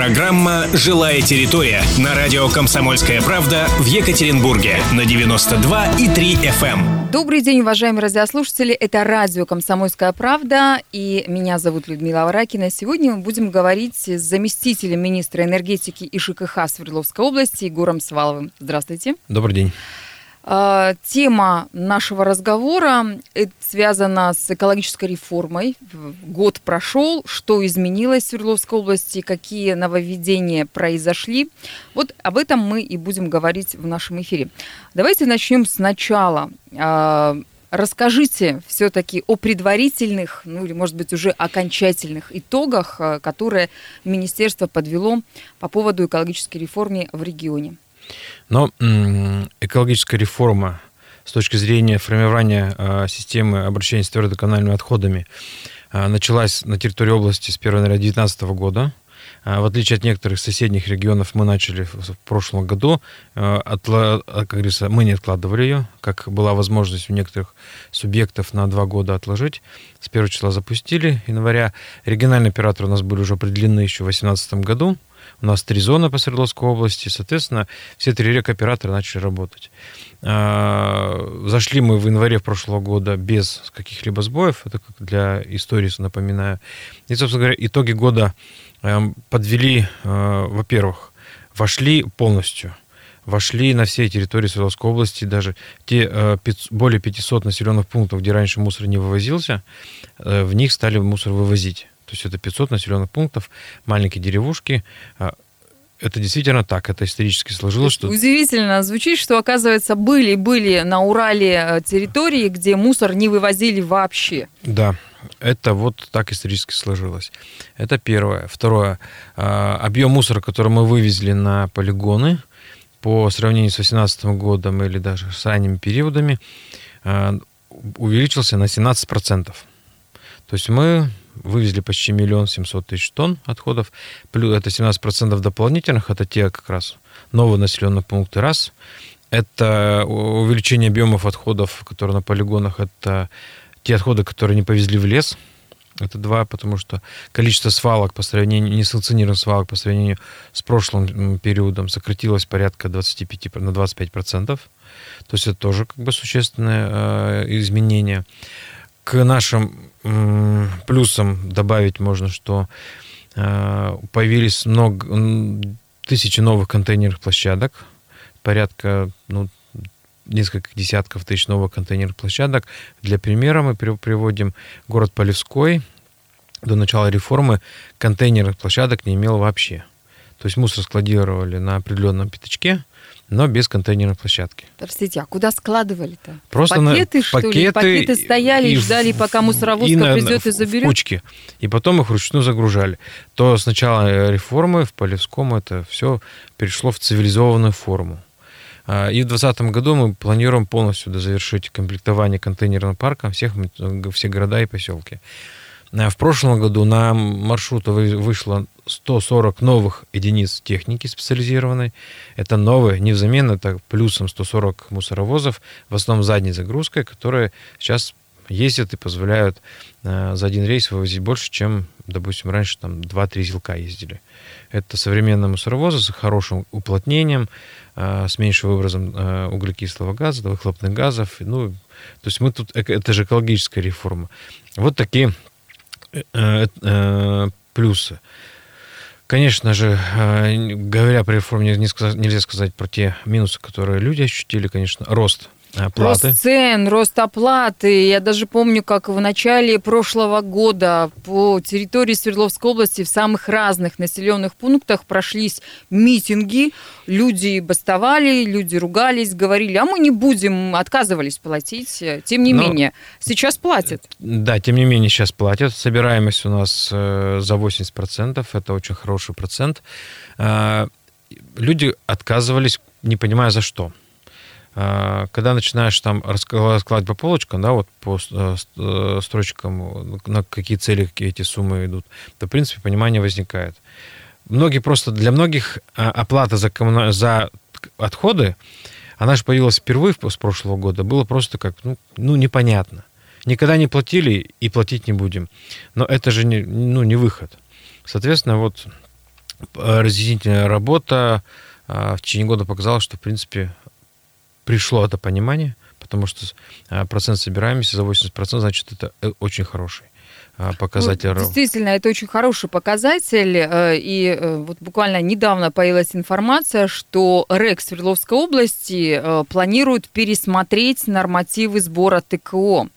Программа «Жилая территория» на радио «Комсомольская правда» в Екатеринбурге на 92,3 FM. Эм. Добрый день, уважаемые радиослушатели. Это радио «Комсомольская правда» и меня зовут Людмила Варакина. Сегодня мы будем говорить с заместителем министра энергетики и ЖКХ Свердловской области Егором Сваловым. Здравствуйте. Добрый день. А, тема нашего разговора связана с экологической реформой. Год прошел, что изменилось в Свердловской области, какие нововведения произошли. Вот об этом мы и будем говорить в нашем эфире. Давайте начнем сначала. А, расскажите все-таки о предварительных, ну или, может быть, уже окончательных итогах, которые министерство подвело по поводу экологической реформы в регионе. Но экологическая реформа с точки зрения формирования а, системы обращения с твердоканальными отходами а, началась на территории области с 1 января 2019 года. А, в отличие от некоторых соседних регионов, мы начали в прошлом году. Отла... Как говорится, мы не откладывали ее, как была возможность у некоторых субъектов на два года отложить. С 1 числа запустили января. Региональные операторы у нас были уже определены еще в 2018 году. У нас три зоны по Свердловской области, соответственно, все три рекоператора начали работать. А, зашли мы в январе прошлого года без каких-либо сбоев, это как для истории напоминаю. И, собственно говоря, итоги года эм, подвели, э, во-первых, вошли полностью вошли на все территории Свердловской области, даже те э, более 500 населенных пунктов, где раньше мусор не вывозился, э, в них стали мусор вывозить. То есть это 500 населенных пунктов, маленькие деревушки. А, это действительно так, это исторически сложилось. Что... Удивительно звучит, что, оказывается, были-были на Урале э, территории, где мусор не вывозили вообще. Да, это вот так исторически сложилось. Это первое. Второе. А, объем мусора, который мы вывезли на полигоны по сравнению с 2018 годом или даже с ранними периодами, а, увеличился на 17%. То есть мы вывезли почти миллион семьсот тысяч тонн отходов. Плюс это 17% дополнительных, это те как раз новые населенные пункты, раз. Это увеличение объемов отходов, которые на полигонах, это те отходы, которые не повезли в лес, это два, потому что количество свалок по сравнению, несанкционированных свалок по сравнению с прошлым периодом сократилось порядка 25, на 25%. То есть это тоже как бы существенное э, изменение. К нашим плюсом добавить можно, что э, появились много, тысячи новых контейнерных площадок, порядка ну, несколько десятков тысяч новых контейнерных площадок. Для примера мы приводим город Полевской. До начала реформы контейнерных площадок не имел вообще. То есть мусор складировали на определенном пятачке, но без контейнерной площадки. Простите, а куда складывали-то? Просто пакеты, на, что пакеты, ли? Пакеты стояли и, ждали, пока мусоровозка и придет и заберет? В кучки. И потом их вручную загружали. То с начала реформы в Полевском это все перешло в цивилизованную форму. А, и в 2020 году мы планируем полностью завершить комплектование контейнерным парком всех, все города и поселки. Э, в прошлом году на маршрут вышло 140 новых единиц техники специализированной. Это новые, не взамен, это плюсом 140 мусоровозов, в основном задней загрузкой, которые сейчас ездят и позволяют э, за один рейс вывозить больше, чем, допустим, раньше там 2-3 зилка ездили. Это современные мусоровозы с хорошим уплотнением, э, с меньшим выбросом углекислого газа, выхлопных газов. Ну, то есть мы тут, это же экологическая реформа. Вот такие плюсы. Конечно же, э, говоря про реформу, нельзя сказать про те минусы, которые люди ощутили, конечно, рост Оплаты. Рост цен, рост оплаты. Я даже помню, как в начале прошлого года по территории Свердловской области в самых разных населенных пунктах прошлись митинги. Люди бастовали, люди ругались, говорили, а мы не будем, отказывались платить. Тем не Но, менее, сейчас платят. Да, тем не менее, сейчас платят. Собираемость у нас э, за 80%. Это очень хороший процент. Э, люди отказывались, не понимая за что. А, когда начинаешь там раскладывать по полочкам, да, вот по э, э, строчкам, на какие цели эти суммы идут, то, в принципе, понимание возникает. Многие просто, для многих оплата за, коммуна... за отходы, она же появилась впервые с прошлого года, было просто как, ну, ну, непонятно. Никогда не платили и платить не будем. Но это же не, ну, не выход. Соответственно, вот разъяснительная работа в течение года показала, что, в принципе, пришло это понимание, потому что процент собираемости за 80%, значит, это очень хороший. А, показатель. Ну, действительно, это очень хороший показатель. Э, и э, вот буквально недавно появилась информация, что РЭК Свердловской области э, планирует пересмотреть нормативы сбора ТКО.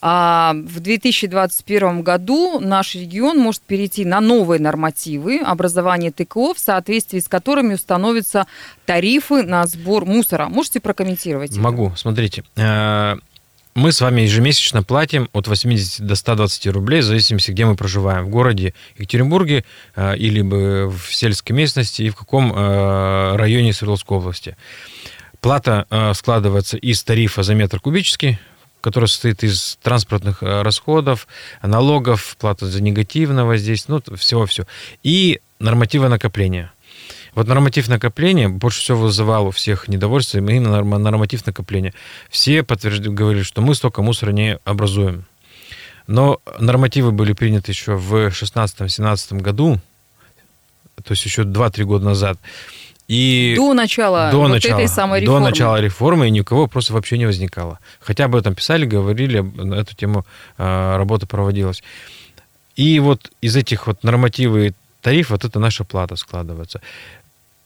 А в 2021 году наш регион может перейти на новые нормативы образования ТКО, в соответствии с которыми установятся тарифы на сбор мусора. Можете прокомментировать? Могу. Это? Смотрите, мы с вами ежемесячно платим от 80 до 120 рублей, в зависимости, где мы проживаем. В городе Екатеринбурге э, или в сельской местности и в каком э, районе Свердловской области. Плата э, складывается из тарифа за метр кубический, который состоит из транспортных расходов, налогов, плата за негативное воздействие, ну, всего-все. И норматива накопления – вот норматив накопления больше всего вызывал у всех недовольство, именно норматив накопления. Все подтверждали, говорили, что мы столько мусора не образуем. Но нормативы были приняты еще в 2016-2017 году, то есть еще 2-3 года назад. И до начала до вот начала, этой самой реформы. До начала реформы и никого просто вообще не возникало. Хотя об этом писали, говорили, на эту тему э, работа проводилась. И вот из этих вот нормативов и тариф, вот это наша плата складывается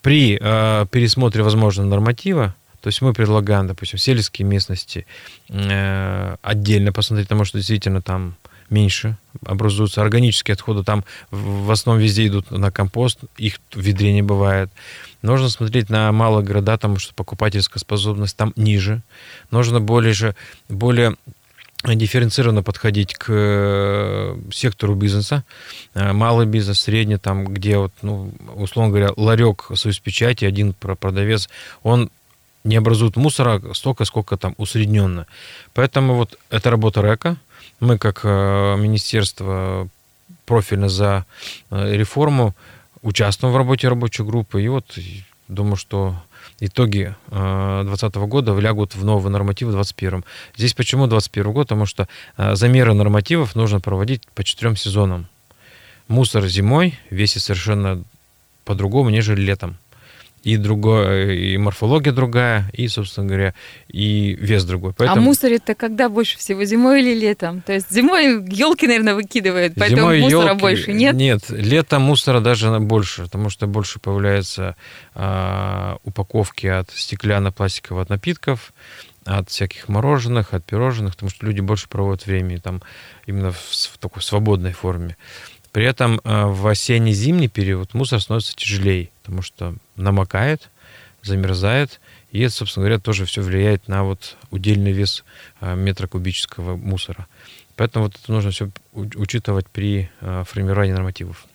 при э, пересмотре возможного норматива, то есть мы предлагаем, допустим, сельские местности э, отдельно посмотреть, потому что действительно там меньше образуются органические отходы, там в основном везде идут на компост, их в ведре не бывает. Нужно смотреть на малые города, потому что покупательская способность там ниже. Нужно более же, более дифференцированно подходить к э, сектору бизнеса, э, малый бизнес, средний, там, где, вот, ну, условно говоря, ларек с печати, один продавец, он не образует мусора столько, сколько там усредненно. Поэтому вот это работа РЭКа. Мы, как э, министерство профильно за реформу, участвуем в работе рабочей группы. И вот думаю, что итоги 2020 э, года влягут в новые нормативы в 2021. Здесь почему 2021 год? Потому что э, замеры нормативов нужно проводить по четырем сезонам. Мусор зимой весит совершенно по-другому, нежели летом и другое, и морфология другая, и, собственно говоря, и вес другой. А Поэтому... А мусорит-то когда больше всего, зимой или летом? То есть зимой елки, наверное, выкидывают, поэтому зимой мусора елки... больше нет? Нет, летом мусора даже больше, потому что больше появляется а, упаковки от стеклянно-пластиковых напитков, от всяких мороженых, от пирожных, потому что люди больше проводят время там именно в, в такой свободной форме. При этом э, в осенне-зимний период мусор становится тяжелее, потому что намокает, замерзает, и это, собственно говоря, тоже все влияет на вот удельный вес э, метра кубического мусора. Поэтому вот это нужно все учитывать при э, формировании нормативов.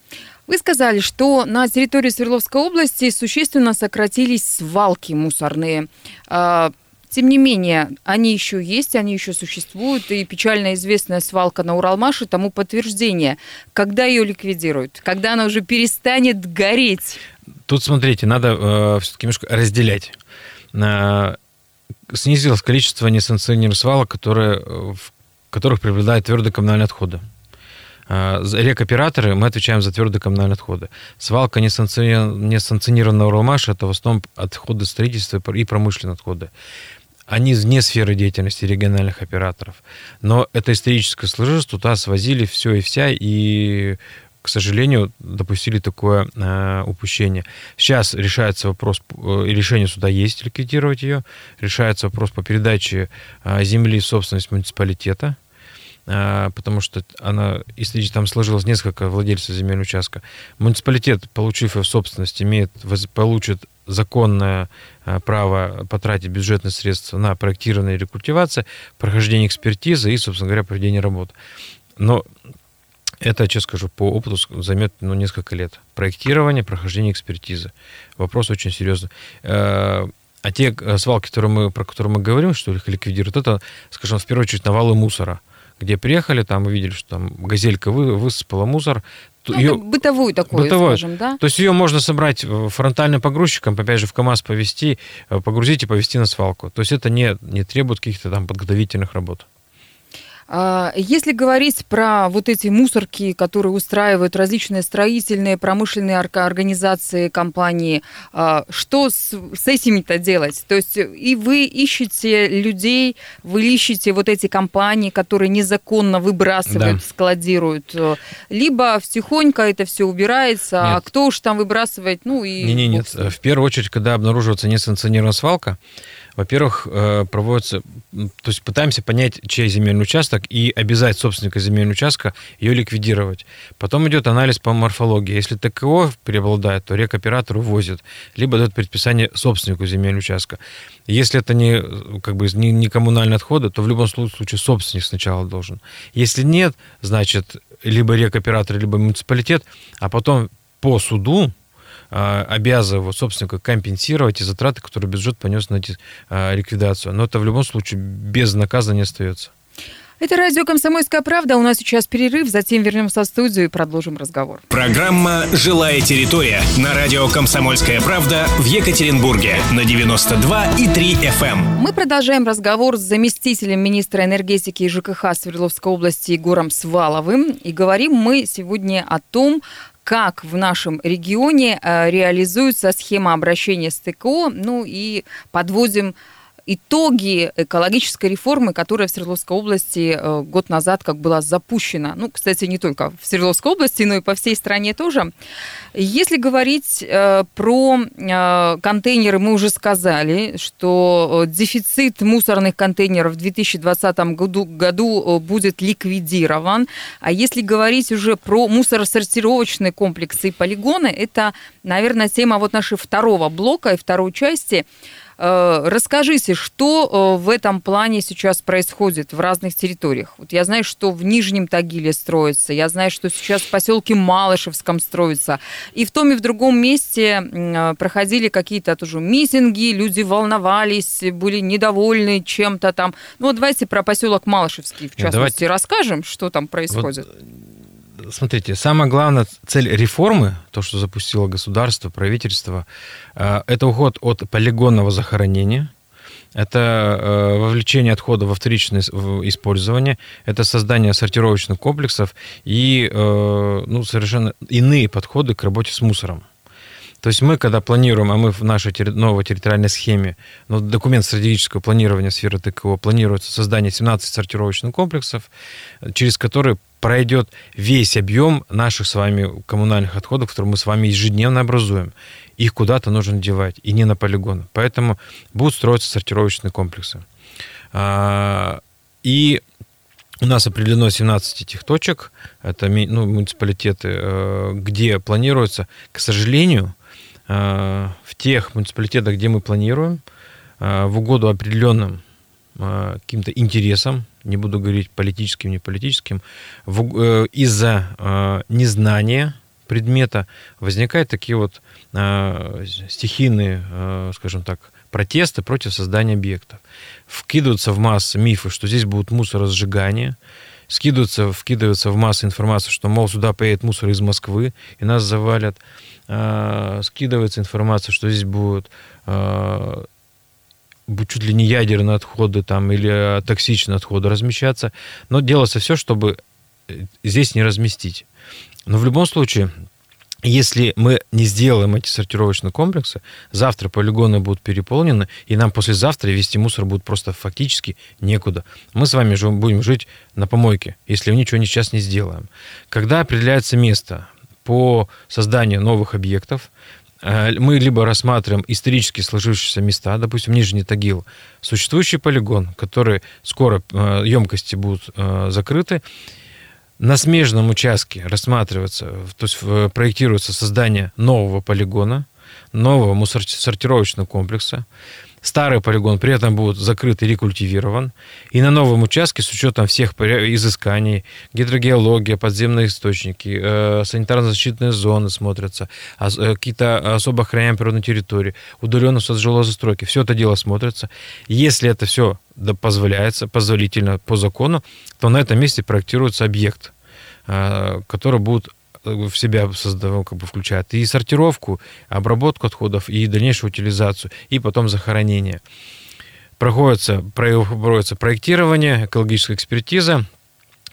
Вы сказали, что на территории Свердловской области существенно сократились свалки мусорные. А, тем не менее, они еще есть, они еще существуют, и печально известная свалка на Уралмаше тому подтверждение. Когда ее ликвидируют? Когда она уже перестанет гореть? Тут, смотрите, надо э, все-таки немножко разделять. Э, снизилось количество несанкционированных свалок, которые, э, в которых преобладают твердые коммунальные отходы. Э, рекоператоры, мы отвечаем за твердые коммунальные отходы. Свалка несанкционированного Уралмаша – это в основном отходы строительства и промышленные отходы они вне сферы деятельности региональных операторов. Но это историческое сложилось, туда свозили все и вся, и к сожалению, допустили такое э, упущение. Сейчас решается вопрос, э, решение суда есть ликвидировать ее, решается вопрос по передаче э, земли в собственность муниципалитета, э, потому что она, если там сложилось несколько владельцев земельного участка, муниципалитет, получив ее в собственность, имеет, получит законное э, право потратить бюджетные средства на проектирование и рекультивацию, прохождение экспертизы и, собственно говоря, проведение работ. Но это, честно скажу, по опыту займет ну, несколько лет. Проектирование, прохождение экспертизы. Вопрос очень серьезный. Э, а те э, свалки, которые мы, про которые мы говорим, что их ликвидируют, это, скажем, в первую очередь навалы мусора где приехали, там увидели, что там газелька вы, высыпала мусор, ну, ее, бытовую такую, бытовую. скажем, да? То есть ее можно собрать фронтальным погрузчиком, опять же, в КАМАЗ повезти, э, погрузить и повезти на свалку. То есть это не, не требует каких-то там подготовительных работ. А, если говорить про вот эти мусорки, которые устраивают различные строительные, промышленные организации, компании, а, что с, с этими-то делать? То есть и вы ищете людей, вы ищете вот эти компании, которые незаконно выбрасывают, да. складируют, либо втихонько это все убирается, а нет. а кто уж там выбрасывает, ну и... Не-не, нет, в первую очередь, когда обнаруживается несанкционированная свалка, во-первых, э, проводится, то есть пытаемся понять, чей земельный участок и обязать собственника земельного участка ее ликвидировать. Потом идет анализ по морфологии. Если ТКО преобладает, то рекоператор увозит, либо дает предписание собственнику земельного участка. Если это не, как бы, не, не коммунальные отходы, то в любом случае собственник сначала должен. Если нет, значит, либо рекоператор, либо муниципалитет, а потом по суду а, обязывает собственника компенсировать те затраты, которые бюджет понес на а, ликвидацию. Но это в любом случае без наказа не остается. Это радио «Комсомольская правда». У нас сейчас перерыв, затем вернемся в студию и продолжим разговор. Программа «Жилая территория» на радио «Комсомольская правда» в Екатеринбурге на 92,3 FM. Эм. Мы продолжаем разговор с заместителем министра энергетики и ЖКХ Свердловской области Егором Сваловым. И говорим мы сегодня о том, как в нашем регионе э, реализуется схема обращения с ТКО, ну и подводим итоги экологической реформы, которая в Свердловской области э, год назад как была запущена. Ну, кстати, не только в Свердловской области, но и по всей стране тоже. Если говорить э, про э, контейнеры, мы уже сказали, что дефицит мусорных контейнеров в 2020 году, году будет ликвидирован. А если говорить уже про мусоросортировочные комплексы и полигоны, это, наверное, тема вот нашего второго блока и второй части – расскажите, что э, в этом плане сейчас происходит в разных территориях? Вот я знаю, что в Нижнем Тагиле строится, я знаю, что сейчас в поселке Малышевском строится. И в том и в другом месте э, проходили какие-то тоже митинги, люди волновались, были недовольны чем-то там. Ну вот давайте про поселок Малышевский, в частности, давайте... расскажем, что там происходит. Вот смотрите, самая главная цель реформы, то, что запустило государство, правительство, э, это уход от полигонного захоронения, это э, вовлечение отходов во вторичное использование, это создание сортировочных комплексов и э, ну, совершенно иные подходы к работе с мусором. То есть мы, когда планируем, а мы в нашей новой территориальной схеме, ну, документ стратегического планирования сферы ТКО, планируется создание 17 сортировочных комплексов, через которые пройдет весь объем наших с вами коммунальных отходов, которые мы с вами ежедневно образуем. Их куда-то нужно девать, и не на полигон. Поэтому будут строиться сортировочные комплексы. А, и у нас определено 17 этих точек, это ну, муниципалитеты, э, где планируется, к сожалению, э, в тех муниципалитетах, где мы планируем, э, в угоду определенным каким-то интересам не буду говорить политическим, не политическим, э, из-за э, незнания предмета возникают такие вот э, стихийные, скажем так, протесты против создания объектов. Вкидываются в массы мифы, что здесь будут мусоросжигания, скидываются, вкидываются в массу информации, что, мол, сюда поедет мусор из Москвы, и нас завалят. Скидывается информация, что здесь будут чуть ли не ядерные отходы там, или токсичные отходы размещаться. Но делается все, чтобы э, здесь не разместить. Но в любом случае, если мы не сделаем эти сортировочные комплексы, завтра полигоны будут переполнены, и нам послезавтра вести мусор будет просто фактически некуда. Мы с вами же будем жить на помойке, если мы ничего сейчас не сделаем. Когда определяется место по созданию новых объектов, Э, мы либо рассматриваем исторически сложившиеся места, допустим, Нижний Тагил, существующий полигон, который скоро э, емкости будут э, закрыты, на смежном участке рассматривается, то есть проектируется создание нового полигона, нового мусоросортировочного комплекса, Старый полигон при этом будет закрыт и рекультивирован. И на новом участке с учетом всех изысканий, гидрогеология, подземные источники, э, санитарно-защитные зоны смотрятся, э, какие-то особо охраняемые природные территории, удаленность от жилой застройки. Все это дело смотрится. Если это все позволяется, позволительно по закону, то на этом месте проектируется объект, э, который будет в себя создавал, как бы включает и сортировку, обработку отходов, и дальнейшую утилизацию, и потом захоронение. Проходится, проводится проектирование, экологическая экспертиза,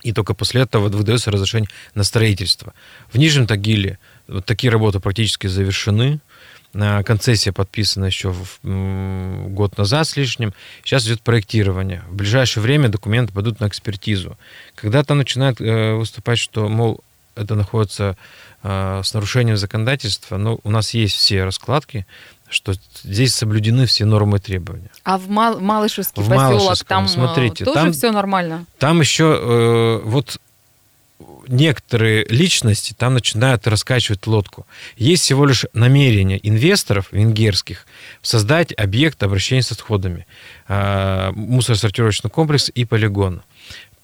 и только после этого выдается разрешение на строительство. В Нижнем Тагиле вот такие работы практически завершены. Концессия подписана еще в, год назад с лишним. Сейчас идет проектирование. В ближайшее время документы пойдут на экспертизу. Когда там начинают э, выступать, что, мол, это находится э, с нарушением законодательства, но у нас есть все раскладки, что здесь соблюдены все нормы и требования. А в Мал- Малышевский в поселок Малышевском, там смотрите, тоже там, все нормально? Там еще э, вот некоторые личности там начинают раскачивать лодку. Есть всего лишь намерение инвесторов венгерских создать объект обращения с отходами, э, мусоросортировочный комплекс и полигон.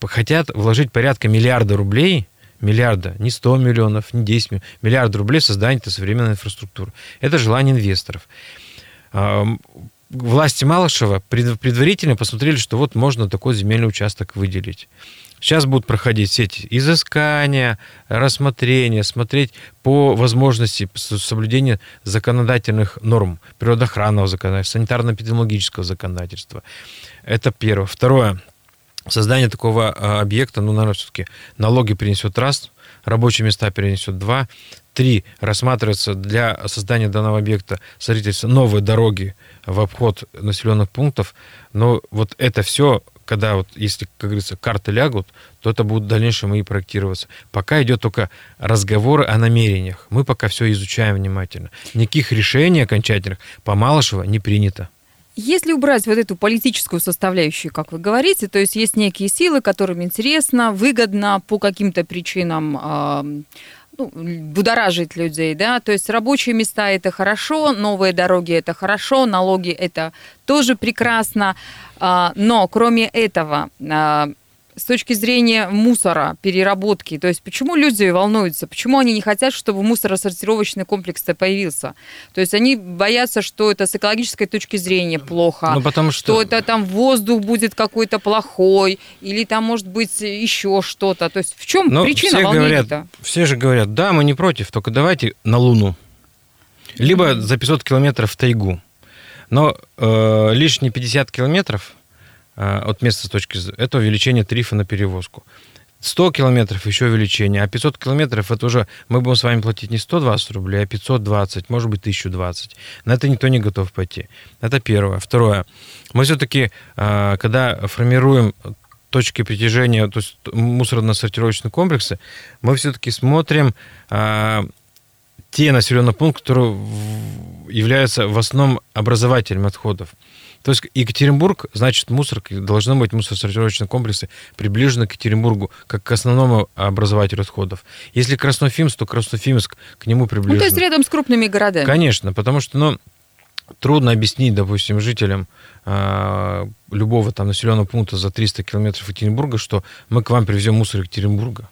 Хотят вложить порядка миллиарда рублей миллиарда, не 100 миллионов, не 10 миллионов, миллиард рублей в создание современной инфраструктуры. Это желание инвесторов. Власти Малышева предварительно посмотрели, что вот можно такой земельный участок выделить. Сейчас будут проходить все эти изыскания, рассмотрения, смотреть по возможности соблюдения законодательных норм, природоохранного законодательства, санитарно-эпидемиологического законодательства. Это первое. Второе. Создание такого а, объекта, ну, наверное, все-таки налоги принесет раз, рабочие места перенесет два, три рассматривается для создания данного объекта строительство новые дороги в обход населенных пунктов. Но вот это все, когда вот, если, как говорится, карты лягут, то это будут в дальнейшем и проектироваться. Пока идет только разговоры о намерениях. Мы пока все изучаем внимательно. Никаких решений окончательных по Малышево не принято. Если убрать вот эту политическую составляющую, как вы говорите, то есть есть некие силы, которым интересно, выгодно по каким-то причинам э, ну, будоражить людей, да, то есть рабочие места это хорошо, новые дороги это хорошо, налоги это тоже прекрасно, э, но кроме этого э, с точки зрения мусора, переработки, то есть почему люди волнуются, почему они не хотят, чтобы мусоросортировочный комплекс появился? То есть они боятся, что это с экологической точки зрения плохо, ну, потому что... что это там воздух будет какой-то плохой, или там может быть еще что-то. То есть в чем Но ну, причина все говорят, Все же говорят, да, мы не против, только давайте на Луну. Либо за 500 километров в тайгу. Но э, лишние 50 километров от места с точки это увеличение тарифа на перевозку. 100 километров еще увеличение, а 500 километров это уже мы будем с вами платить не 120 рублей, а 520, может быть 1020. На это никто не готов пойти. Это первое. Второе. Мы все-таки, э, когда формируем точки притяжения, то есть мусорно-сортировочные комплексы, мы все-таки смотрим э, те населенные пункты, которые являются в основном образователем отходов. То есть Екатеринбург, значит, мусор, должны быть мусоросортировочные комплексы приближены к Екатеринбургу, как к основному образователю отходов. Если Краснофимск, то Краснофимск к нему приближен. Ну, то есть рядом с крупными городами. Конечно, потому что, ну, трудно объяснить, допустим, жителям э, любого там населенного пункта за 300 километров Екатеринбурга, что мы к вам привезем мусор Екатеринбурга.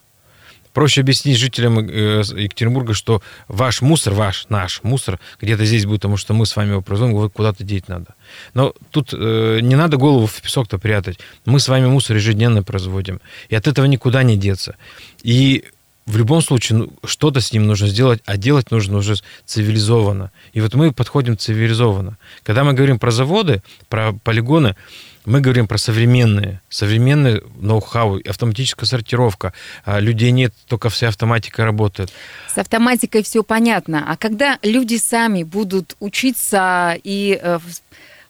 Проще объяснить жителям э, Екатеринбурга, что ваш мусор, ваш, наш мусор где-то здесь будет, потому что мы с вами его производим, его куда-то деть надо. Но тут э, не надо голову в песок-то прятать. Мы с вами мусор ежедневно производим. И от этого никуда не деться. И в любом случае ну, что-то с ним нужно сделать, а делать нужно уже цивилизованно. И вот мы подходим цивилизованно. Когда мы говорим про заводы, про полигоны, мы говорим про современные, современные ноу-хау, автоматическая сортировка. А людей нет, только вся автоматика работает. С автоматикой все понятно. А когда люди сами будут учиться и э,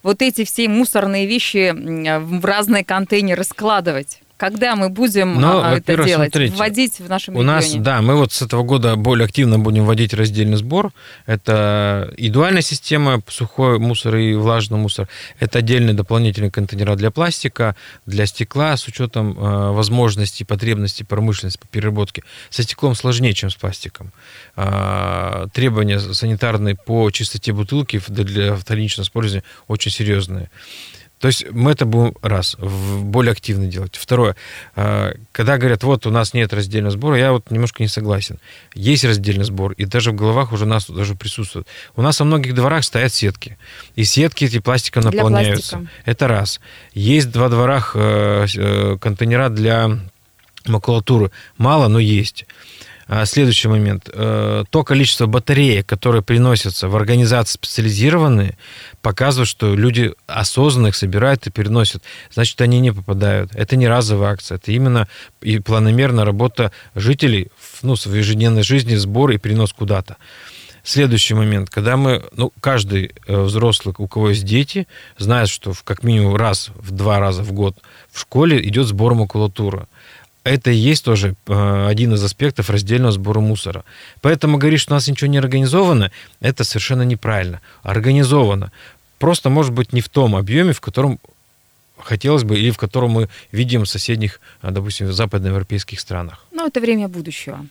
вот эти все мусорные вещи в разные контейнеры складывать? Когда мы будем Но, а, это делать? Смотрите, вводить в нашем у регионе? нас, да, мы вот с этого года более активно будем вводить раздельный сбор. Это индивидуальная система, сухой мусор и влажный мусор. Это отдельные дополнительные контейнера для пластика, для стекла с учетом э, возможностей, потребностей промышленности по переработке. Со стеклом сложнее, чем с пластиком. Э, требования санитарные по чистоте бутылки для вторичного использования очень серьезные. То есть мы это будем, раз, более активно делать. Второе, а, когда говорят, вот у нас нет раздельного сбора, я вот немножко не согласен. Есть раздельный сбор, и даже в головах уже у нас даже присутствует. У нас во многих дворах стоят сетки, и сетки эти пластиком наполняются. Пластика. Это раз. Есть два дворах э, э, контейнера для макулатуры. Мало, но есть. А, следующий момент. Э, то количество батареек, которые приносятся в организации специализированные, показывает, что люди осознанно их собирают и переносят. Значит, они не попадают. Это не разовая акция. Это именно и планомерная работа жителей ну, в ежедневной жизни, сбор и перенос куда-то. Следующий момент, когда мы, ну, каждый э, взрослый, у кого есть дети, знает, что в, как минимум раз, в два раза в год в школе идет сбор макулатуры. Это и есть тоже э, один из аспектов раздельного сбора мусора. Поэтому говорить, что у нас ничего не организовано, это совершенно неправильно. Организовано. Просто, может быть, не в том объеме, в котором хотелось бы, или в котором мы видим в соседних, а, допустим, западноевропейских странах. Ну, это время будущего.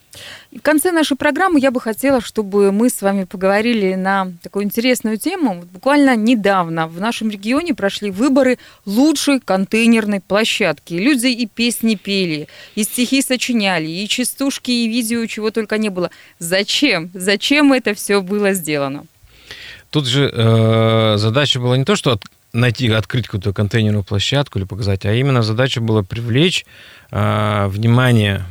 И в конце нашей программы я бы хотела, чтобы мы с вами поговорили на такую интересную тему. Буквально недавно в нашем регионе прошли выборы лучшей контейнерной площадки. Люди и песни пели, и стихи сочиняли, и частушки, и видео, чего только не было. Зачем? Зачем это все было сделано? Тут же э, задача была не то, что найти, открыть какую-то контейнерную площадку или показать, а именно задача была привлечь э, внимание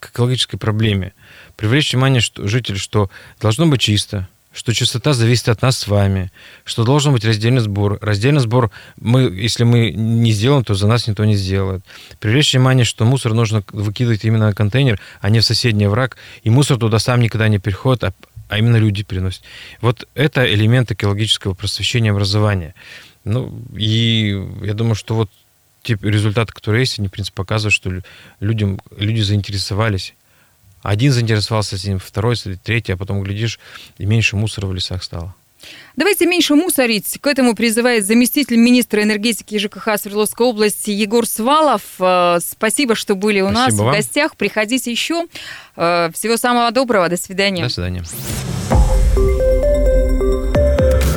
к экологической проблеме, привлечь внимание что, жителей, что должно быть чисто, что чистота зависит от нас с вами, что должен быть раздельный сбор. Раздельный сбор, мы, если мы не сделаем, то за нас никто не сделает. Привлечь внимание, что мусор нужно выкидывать именно на контейнер, а не в соседний враг, и мусор туда сам никогда не переходит, а, а именно люди приносят. Вот это элемент экологического просвещения образования. Ну, и я думаю, что вот те результаты, которые есть, они, в принципе, показывают, что людям, люди заинтересовались. Один заинтересовался этим, второй, третий, а потом, глядишь, и меньше мусора в лесах стало. Давайте меньше мусорить. К этому призывает заместитель министра энергетики ЖКХ Свердловской области Егор Свалов. Э, спасибо, что были у Спасибо нас вам. в гостях. Приходите еще. Э, всего самого доброго. До свидания. До свидания.